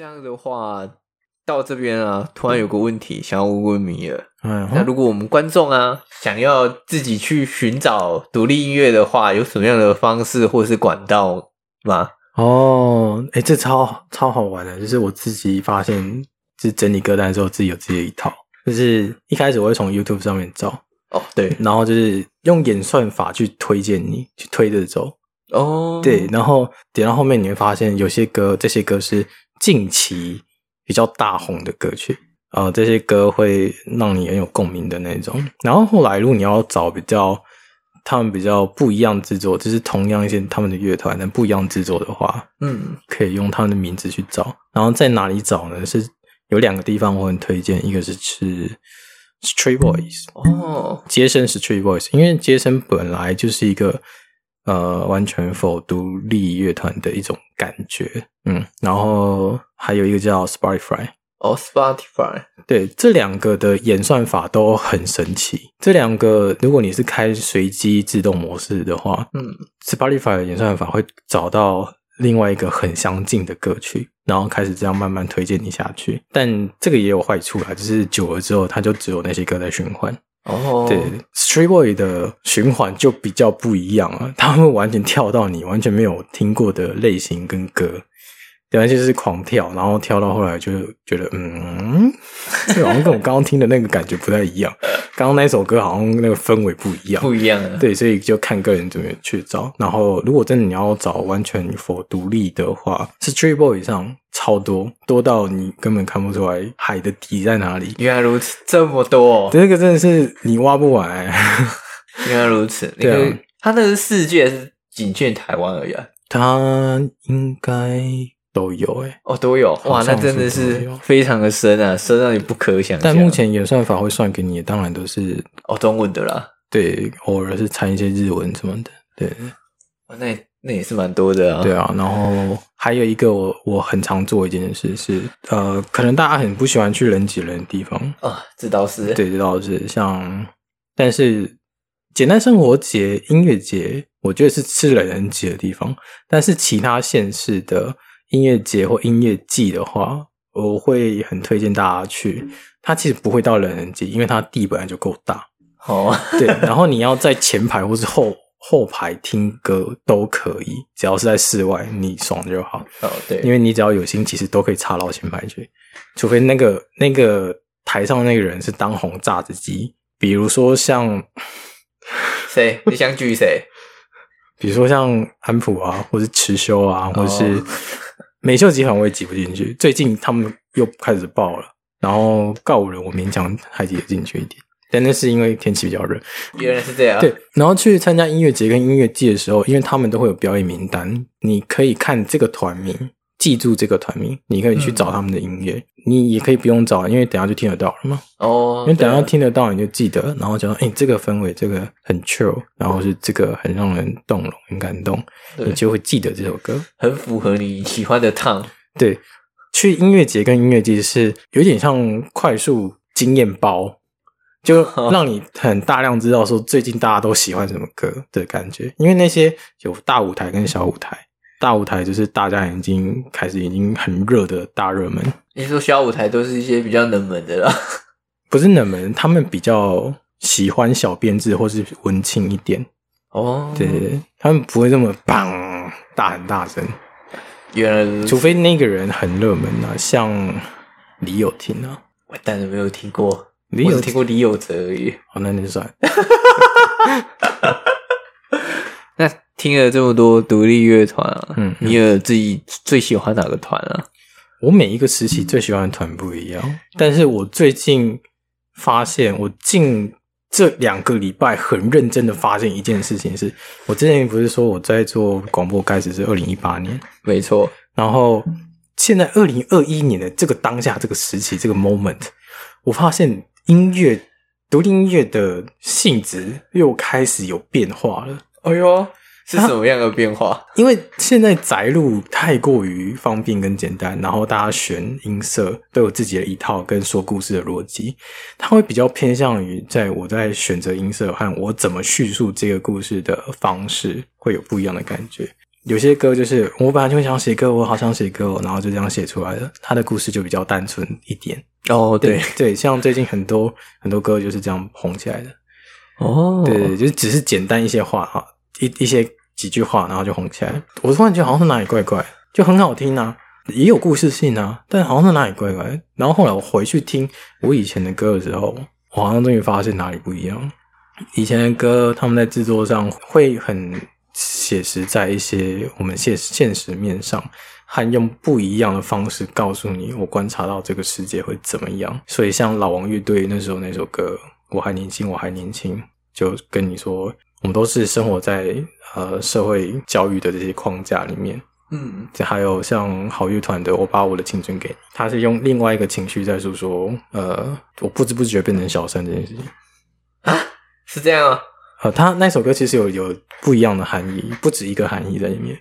这样的话，到这边啊，突然有个问题想要问问米尔。嗯，那如果我们观众啊，想要自己去寻找独立音乐的话，有什么样的方式或是管道吗？哦，哎、欸，这超超好玩的，就是我自己发现，就是整理歌单的时候，自己有自己的一套。就是一开始我会从 YouTube 上面找，哦，对，然后就是用演算法去推荐你，去推着走。哦，对，然后点到后面你会发现，有些歌，这些歌是近期比较大红的歌曲，呃，这些歌会让你很有共鸣的那种。然后后来，如果你要找比较他们比较不一样制作，就是同样一些他们的乐团，但不一样制作的话，嗯，可以用他们的名字去找。然后在哪里找呢？是有两个地方我很推荐，一个是是 Street Boys 哦，杰森 Street Boys，因为杰森本来就是一个。呃，完全否独立乐团的一种感觉，嗯，然后还有一个叫 Spotify，哦，Spotify，对，这两个的演算法都很神奇。这两个，如果你是开随机自动模式的话，嗯，Spotify 的演算法会找到另外一个很相近的歌曲，然后开始这样慢慢推荐你下去。但这个也有坏处啦，就是久了之后，它就只有那些歌在循环。哦，对，Street Boy 的循环就比较不一样了，他会完全跳到你完全没有听过的类型跟歌，对，就是狂跳，然后跳到后来就觉得，嗯，这好像跟我刚刚听的那个感觉不太一样，刚刚那首歌好像那个氛围不一样，不一样啊，对，所以就看个人怎么去找。然后，如果真的你要找完全 for 独立的话，是 Street Boy 上。超多，多到你根本看不出来海的底在哪里。原来如此，这么多，这个真的是你挖不完、欸。原来如此，对啊，他那个世界是仅限台湾而已啊。他应该都有诶、欸、哦，都有哇，那真的是非常的深啊，深到你不可想象。但目前演算法会算给你的，当然都是哦中文的啦。对，偶尔是掺一些日文什么的。对，哦、那。那也是蛮多的啊。对啊，然后还有一个我我很常做一件事是，呃，可能大家很不喜欢去人挤人的地方啊，这倒是。对，这倒是。像，但是简单生活节、音乐节，我觉得是吃人很挤的地方。但是其他县市的音乐节或音乐季的话，我会很推荐大家去。它其实不会到人很挤，因为它地本来就够大。哦，对，然后你要在前排或是后。后排听歌都可以，只要是在室外，你爽就好。哦，对，因为你只要有心，其实都可以插到前排去，除非那个那个台上那个人是当红炸子鸡，比如说像 谁？你想举谁？比如说像安普啊，或是池修啊，或是美秀集团，我也挤不进去。最近他们又开始爆了，然后告五人，我勉强还挤得进去一点。但那是因为天气比较热，原来是这样。对，然后去参加音乐节跟音乐季的时候，因为他们都会有表演名单，你可以看这个团名，记住这个团名，你可以去找他们的音乐。嗯、你也可以不用找，因为等下就听得到了嘛。哦，因为等下听得到，你就记得，然后就说，哎、欸，这个氛围，这个很 chill，然后是这个很让人动容、很感动，你就会记得这首歌，很符合你喜欢的 tone。对，去音乐节跟音乐季是有点像快速经验包。就让你很大量知道说最近大家都喜欢什么歌的感觉，因为那些有大舞台跟小舞台，大舞台就是大家已经开始已经很热的大热门。你说小舞台都是一些比较冷门的啦？不是冷门，他们比较喜欢小编制或是文青一点。哦，对对对，他们不会这么棒大很大声。原来，除非那个人很热门啊，像李友廷啊，我当然没有听过。你有听过李友哲而已，好，那就算。那听了这么多独立乐团啊，嗯，你有自己最喜欢哪个团啊？我每一个时期最喜欢的团不一样，但是我最近发现，我近这两个礼拜很认真的发现一件事情是，我之前不是说我在做广播开始是二零一八年，没错，然后现在二零二一年的这个当下这个时期这个 moment，我发现。音乐，独立音乐的性质又开始有变化了。哎呦，是什么样的变化？因为现在宅录太过于方便跟简单，然后大家选音色都有自己的一套跟说故事的逻辑，它会比较偏向于在我在选择音色和我怎么叙述这个故事的方式会有不一样的感觉。有些歌就是我本来就想写歌，我好想写歌，然后就这样写出来了。他的故事就比较单纯一点。哦，对对，对，像最近很多很多歌就是这样红起来的。哦，对对，就只是简单一些话啊，一一些几句话，然后就红起来。我突然觉得好像是哪里怪怪，就很好听啊，也有故事性啊，但好像是哪里怪怪。然后后来我回去听我以前的歌的时候，我好像终于发现哪里不一样。以前的歌，他们在制作上会很写实，在一些我们现现实面上，还用不一样的方式告诉你，我观察到这个世界会怎么样。所以，像老王乐队那时候那首歌《我还年轻，我还年轻》，就跟你说，我们都是生活在呃社会教育的这些框架里面。嗯，这还有像好乐团的《我把我的青春给你》，他是用另外一个情绪在诉说，呃，我不知不觉变成小三这件事情啊。是这样啊，呃，他那首歌其实有有不一样的含义，不止一个含义在里面。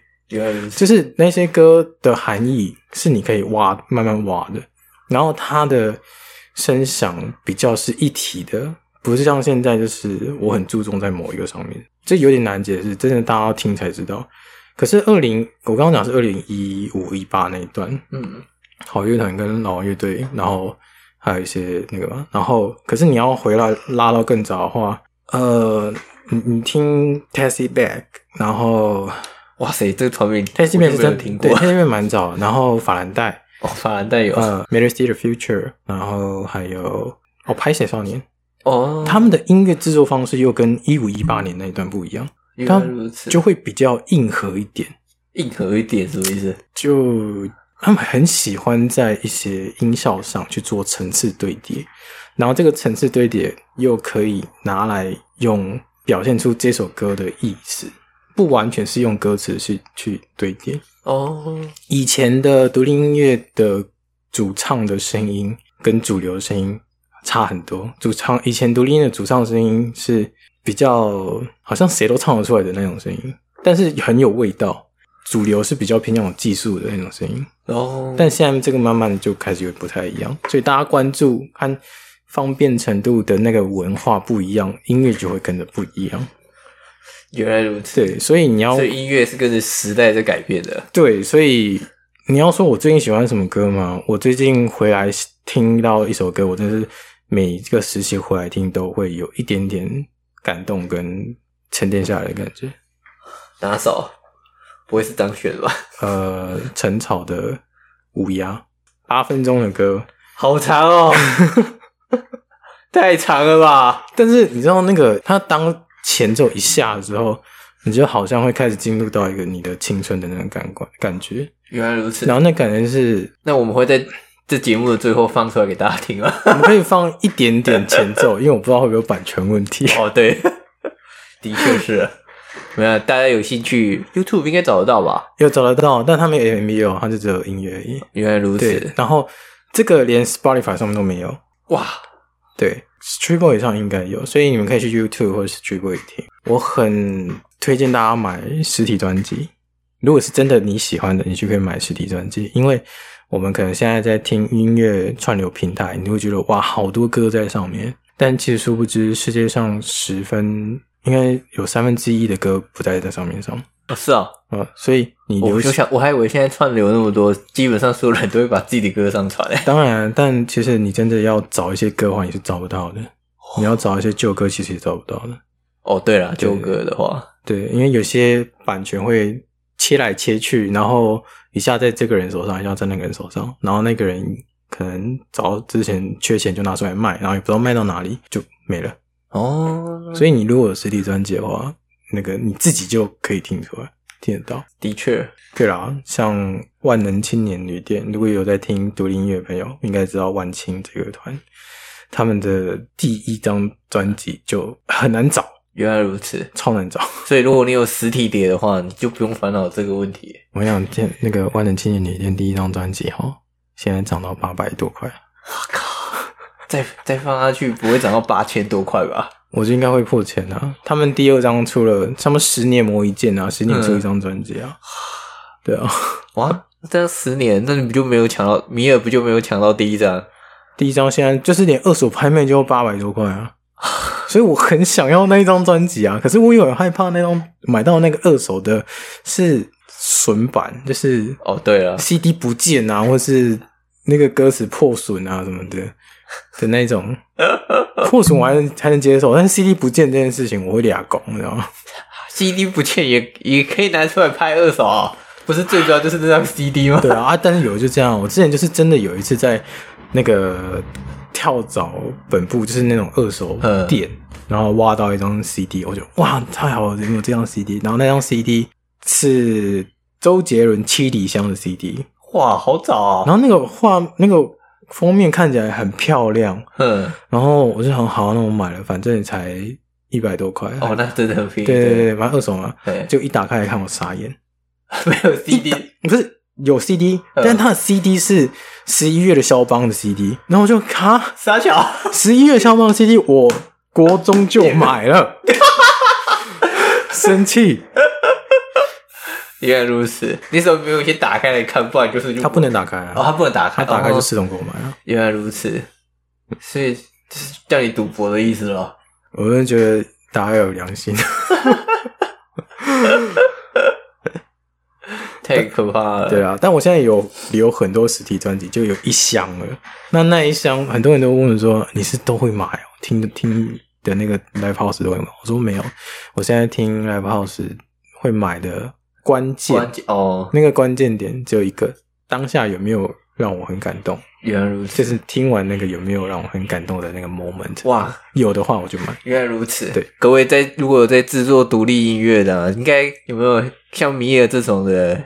就是那些歌的含义是你可以挖慢慢挖的，然后它的声响比较是一体的，不是像现在就是我很注重在某一个上面，这有点难解释，真的大家要听才知道。可是二零，我刚刚讲是二零一五一八那一段，嗯，好乐团跟老王乐队，然后还有一些那个，然后可是你要回来拉到更早的话。呃，你你听 Taxi Back，然后哇塞，这个团名 Taxi Back 是真听过，对，Taxi Back 蛮早。然后法兰黛，哦，法兰黛有呃，Matter See the Future，然后还有哦，拍写少年哦，他们的音乐制作方式又跟一五一八年那一段不一样，他们就会比较硬核一点，硬核一点什么意思？就他们很喜欢在一些音效上去做层次堆叠。然后这个层次堆叠又可以拿来用表现出这首歌的意思，不完全是用歌词去去堆叠哦。以前的独立音乐的主唱的声音跟主流声音差很多，主唱以前独立音乐的主唱声音是比较好像谁都唱得出来的那种声音，但是很有味道。主流是比较偏那种技术的那种声音哦，但现在这个慢慢就开始有不太一样，所以大家关注看。方便程度的那个文化不一样，音乐就会跟着不一样。原来如此，对，所以你要，所以音乐是跟着时代在改变的。对，所以你要说我最近喜欢什么歌吗？我最近回来听到一首歌，我真是每一个时期回来听都会有一点点感动跟沉淀下来的感觉。哪首？不会是张悬吧？呃，陈草的乌鸦，八分钟的歌，好长哦。太长了吧！但是你知道那个，他当前奏一下的时候，你就好像会开始进入到一个你的青春的那种感官感觉。原来如此。然后那感觉是，那我们会在这节目的最后放出来给大家听了？我们可以放一点点前奏，因为我不知道会不会有版权问题。哦，对，的确是。没有，大家有兴趣，YouTube 应该找得到吧？有找得到，但他没有 MV 哦，他就只有音乐而已。原来如此。然后这个连 Spotify 上面都没有。哇！对，StreetBoy 上应该有，所以你们可以去 YouTube 或者是 StreetBoy 听。我很推荐大家买实体专辑。如果是真的你喜欢的，你就可以买实体专辑。因为我们可能现在在听音乐串流平台，你会觉得哇，好多歌在上面。但其实殊不知，世界上十分应该有三分之一的歌不在这上面上。哦，是啊，嗯，所以你我就想，我还以为现在串流那么多，基本上所有人都会把自己的歌上传。当然，但其实你真的要找一些歌的话，你是找不到的。你要找一些旧歌，其实也找不到的。哦，对了，旧歌的话，对，因为有些版权会切来切去，然后一下在这个人手上，一下在那个人手上，然后那个人可能早之前缺钱就拿出来卖，然后也不知道卖到哪里就没了。哦，所以你如果有实体专辑的话。那个你自己就可以听出来，听得到。的确，对啦，像万能青年旅店，如果有在听独立音乐的朋友，应该知道万青这个团，他们的第一张专辑就很难找。原来如此，超难找。所以如果你有实体碟的话，你就不用烦恼这个问题。我想，见那个万能青年旅店第一张专辑哈，现在涨到八百多块。我靠，再再放下去，不会涨到八千多块吧？我觉得应该会破千啊！他们第二张出了，他们十年磨一剑啊，十年出一张专辑啊，嗯、对啊，哇，这样十年，那你不就没有抢到米尔？不就没有抢到第一张？第一张现在就是连二手拍卖就要八百多块啊！所以我很想要那一张专辑啊，可是我有点害怕那张买到那个二手的是损版，就是哦，对了，CD 不见啊，或是那个歌词破损啊什么的的那种 破损，我还能还能接受，但是 CD 不见这件事情，我会俩拱，你知道吗？CD 不见也也可以拿出来拍二手啊，不是最主要就是那张 CD 吗？对啊，啊，但是有就这样，我之前就是真的有一次在那个跳蚤本部，就是那种二手店。然后挖到一张 CD，我就哇，太好了，有没有这张 CD？然后那张 CD 是周杰伦《七里香》的 CD，哇，好早啊！然后那个画那个封面看起来很漂亮，嗯，然后我就很，好，那我买了，反正也才一百多块，哦，那真的很便宜，对对对，反正二手嘛，对，就一打开来看，我傻眼，没有 CD，不是有 CD，但它的 CD 是十一月的肖邦的 CD，然后我就卡傻巧，十一月肖邦的 CD 我。国中就买了，生气。原来如此，你怎么没有先打开来看？不然就是就他不能打开啊！哦，他不能打开，他打开就自动购买了。原来如此，所以就是叫你赌博的意思咯。我真的觉得大家要有良心，太可怕了。对啊，但我现在有有很多实体专辑，就有一箱了。那那一箱，很多人都问我说：“你是都会买哦？听听。”的那个 Live House 都会买，我说没有，我现在听 Live House 会买的关键关键哦，那个关键点只有一个，当下有没有让我很感动？原来如此，就是听完那个有没有让我很感动的那个 moment？哇，有的话我就买。原来如此，对，各位在如果有在制作独立音乐的，应该有没有像米尔这种的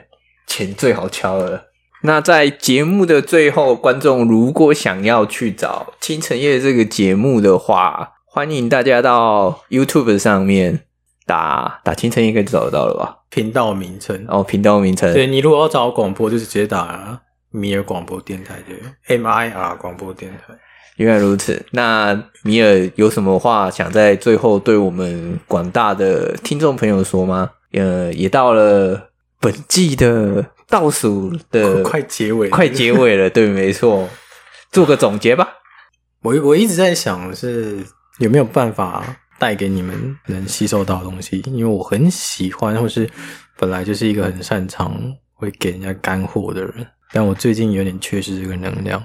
钱最好敲了？那在节目的最后，观众如果想要去找《清晨夜》这个节目的话。欢迎大家到 YouTube 上面打打清晨夜，应该就找得到了吧？频道名称哦，频道名称。对，你如果要找广播，就是直接打米尔广播电台的 M I R 广播电台。原来如此，那米尔有什么话想在最后对我们广大的听众朋友说吗？呃，也到了本季的倒数的快结尾，快结尾了。对，没错，做个总结吧。我我一直在想是。有没有办法带给你们能吸收到的东西？因为我很喜欢，或是本来就是一个很擅长会给人家干货的人，但我最近有点缺失这个能量，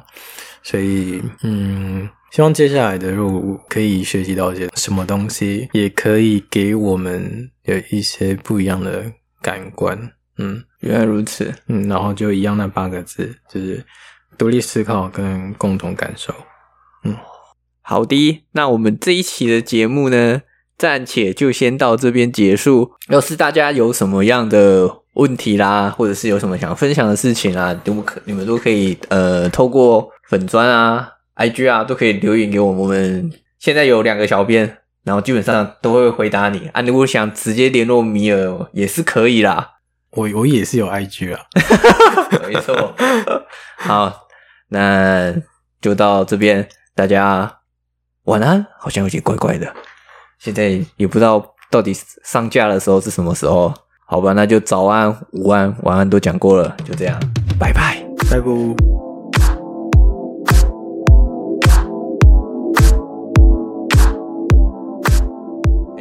所以嗯，希望接下来的路可以学习到一些什么东西，也可以给我们有一些不一样的感官。嗯，原来如此。嗯，然后就一样那八个字，就是独立思考跟共同感受。嗯。好的，那我们这一期的节目呢，暂且就先到这边结束。要是大家有什么样的问题啦，或者是有什么想分享的事情啊，都可你们都可以呃，透过粉砖啊、IG 啊，都可以留言给我们。我们现在有两个小编，然后基本上都会回答你啊。如果想直接联络米尔也是可以啦。我我也是有 IG 啊，没错。好，那就到这边，大家。晚安，好像有点怪怪的。现在也不知道到底上架的时候是什么时候。好吧，那就早安、午安、晚安都讲过了，就这样，拜拜，拜拜。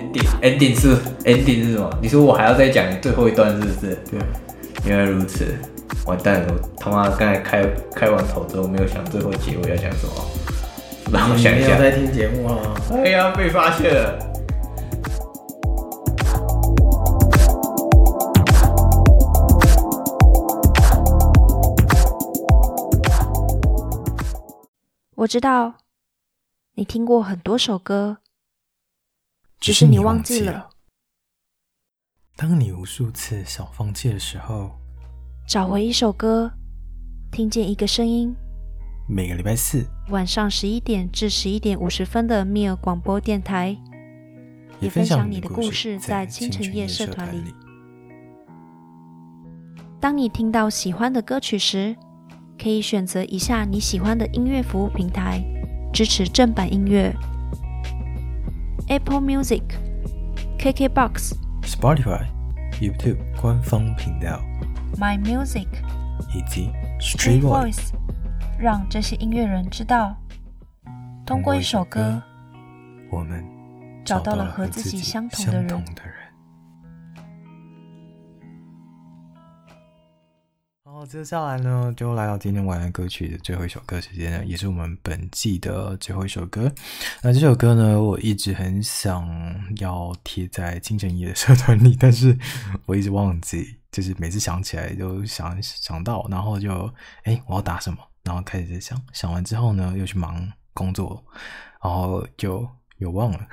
Ending，Ending 是 Ending 是什么？你说我还要再讲最后一段，是不是？对，原来如此。完蛋了，我他妈刚才开开完头之后，没有想最后结尾要讲什么。让我想一下，没有在听节目啊！哎呀，被发现了。我知道你听过很多首歌，只是你忘记了。当你无数次想放弃的时候，找回一首歌，听见一个声音。每个礼拜四晚上十一点至十一点五十分的密尔广播电台，也分享你的故事在清晨夜社团里。当你听到喜欢的歌曲时，可以选择一下你喜欢的音乐服务平台，支持正版音乐：Apple Music、KKBox、Spotify、YouTube 官方频道、My Music 以及 Street Voice。让这些音乐人知道，通过一首歌，我们找到了和自己相同的人。好，接下来呢，就来到今天晚安歌曲的最后一首歌时间了，也是我们本季的最后一首歌。那这首歌呢，我一直很想要贴在清晨夜的社团里，但是我一直忘记，就是每次想起来都想想到，然后就哎，我要打什么？然后开始在想，想完之后呢，又去忙工作，然后就又忘了。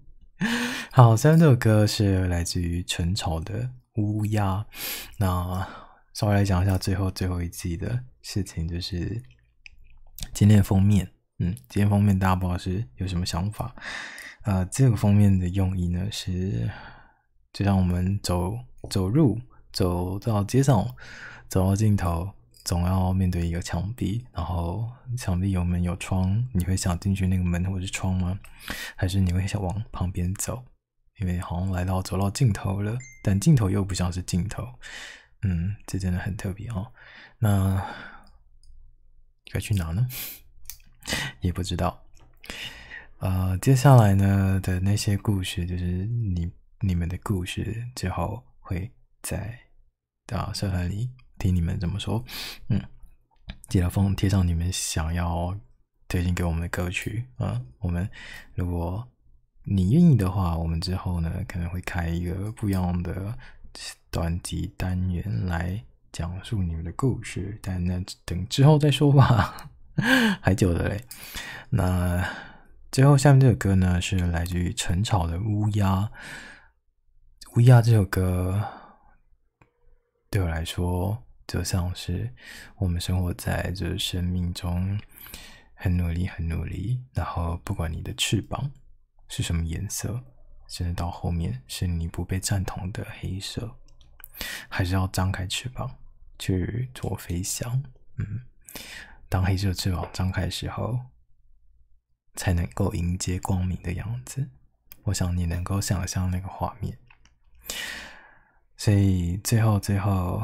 好，现在这首歌是来自于陈潮的《乌鸦》。那稍微来讲一下最后最后一季的事情，就是今天的封面。嗯，今天封面大家不知道是有什么想法？呃，这个封面的用意呢是，就像我们走走入走到街上，走到尽头。总要面对一个墙壁，然后墙壁有门有窗，你会想进去那个门或者是窗吗？还是你会想往旁边走？因为好像来到走到尽头了，但尽头又不像是尽头。嗯，这真的很特别哦。那该去哪呢？也不知道。呃，接下来呢的那些故事，就是你你们的故事，之后会在啊社团里。听你们怎么说，嗯，记得封贴上你们想要推荐给我们的歌曲啊、嗯。我们如果你愿意的话，我们之后呢可能会开一个不一样的短集单元来讲述你们的故事，但那等之后再说吧，还久的嘞。那最后下面这首歌呢是来自于陈潮的《乌鸦》，《乌鸦》这首歌对我来说。就像是我们生活在这生命中，很努力，很努力。然后不管你的翅膀是什么颜色，甚至到后面是你不被赞同的黑色，还是要张开翅膀去做飞翔。嗯，当黑色翅膀张开的时候，才能够迎接光明的样子。我想你能够想象那个画面。所以最后，最后。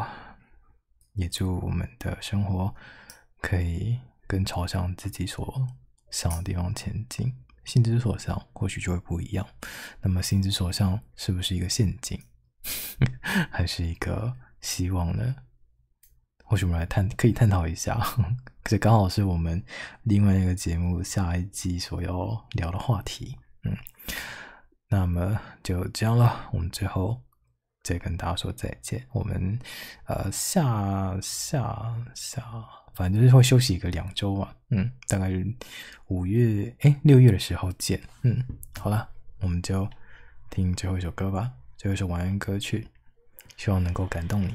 也祝我们的生活可以更朝向自己所想的地方前进。心之所向，或许就会不一样。那么，心之所向是不是一个陷阱，还是一个希望呢？或许我们来探，可以探讨一下。这刚好是我们另外一个节目下一季所要聊的话题。嗯，那么就这样了。我们最后。再跟大家说再见，我们呃下下下，反正就是会休息一个两周嘛，嗯，大概是五月哎六月的时候见，嗯，好了，我们就听最后一首歌吧，最后一首晚安歌曲，希望能够感动你，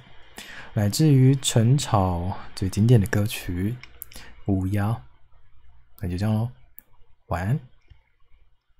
来自于陈草最经典的歌曲《乌鸦》，那就这样喽，晚安。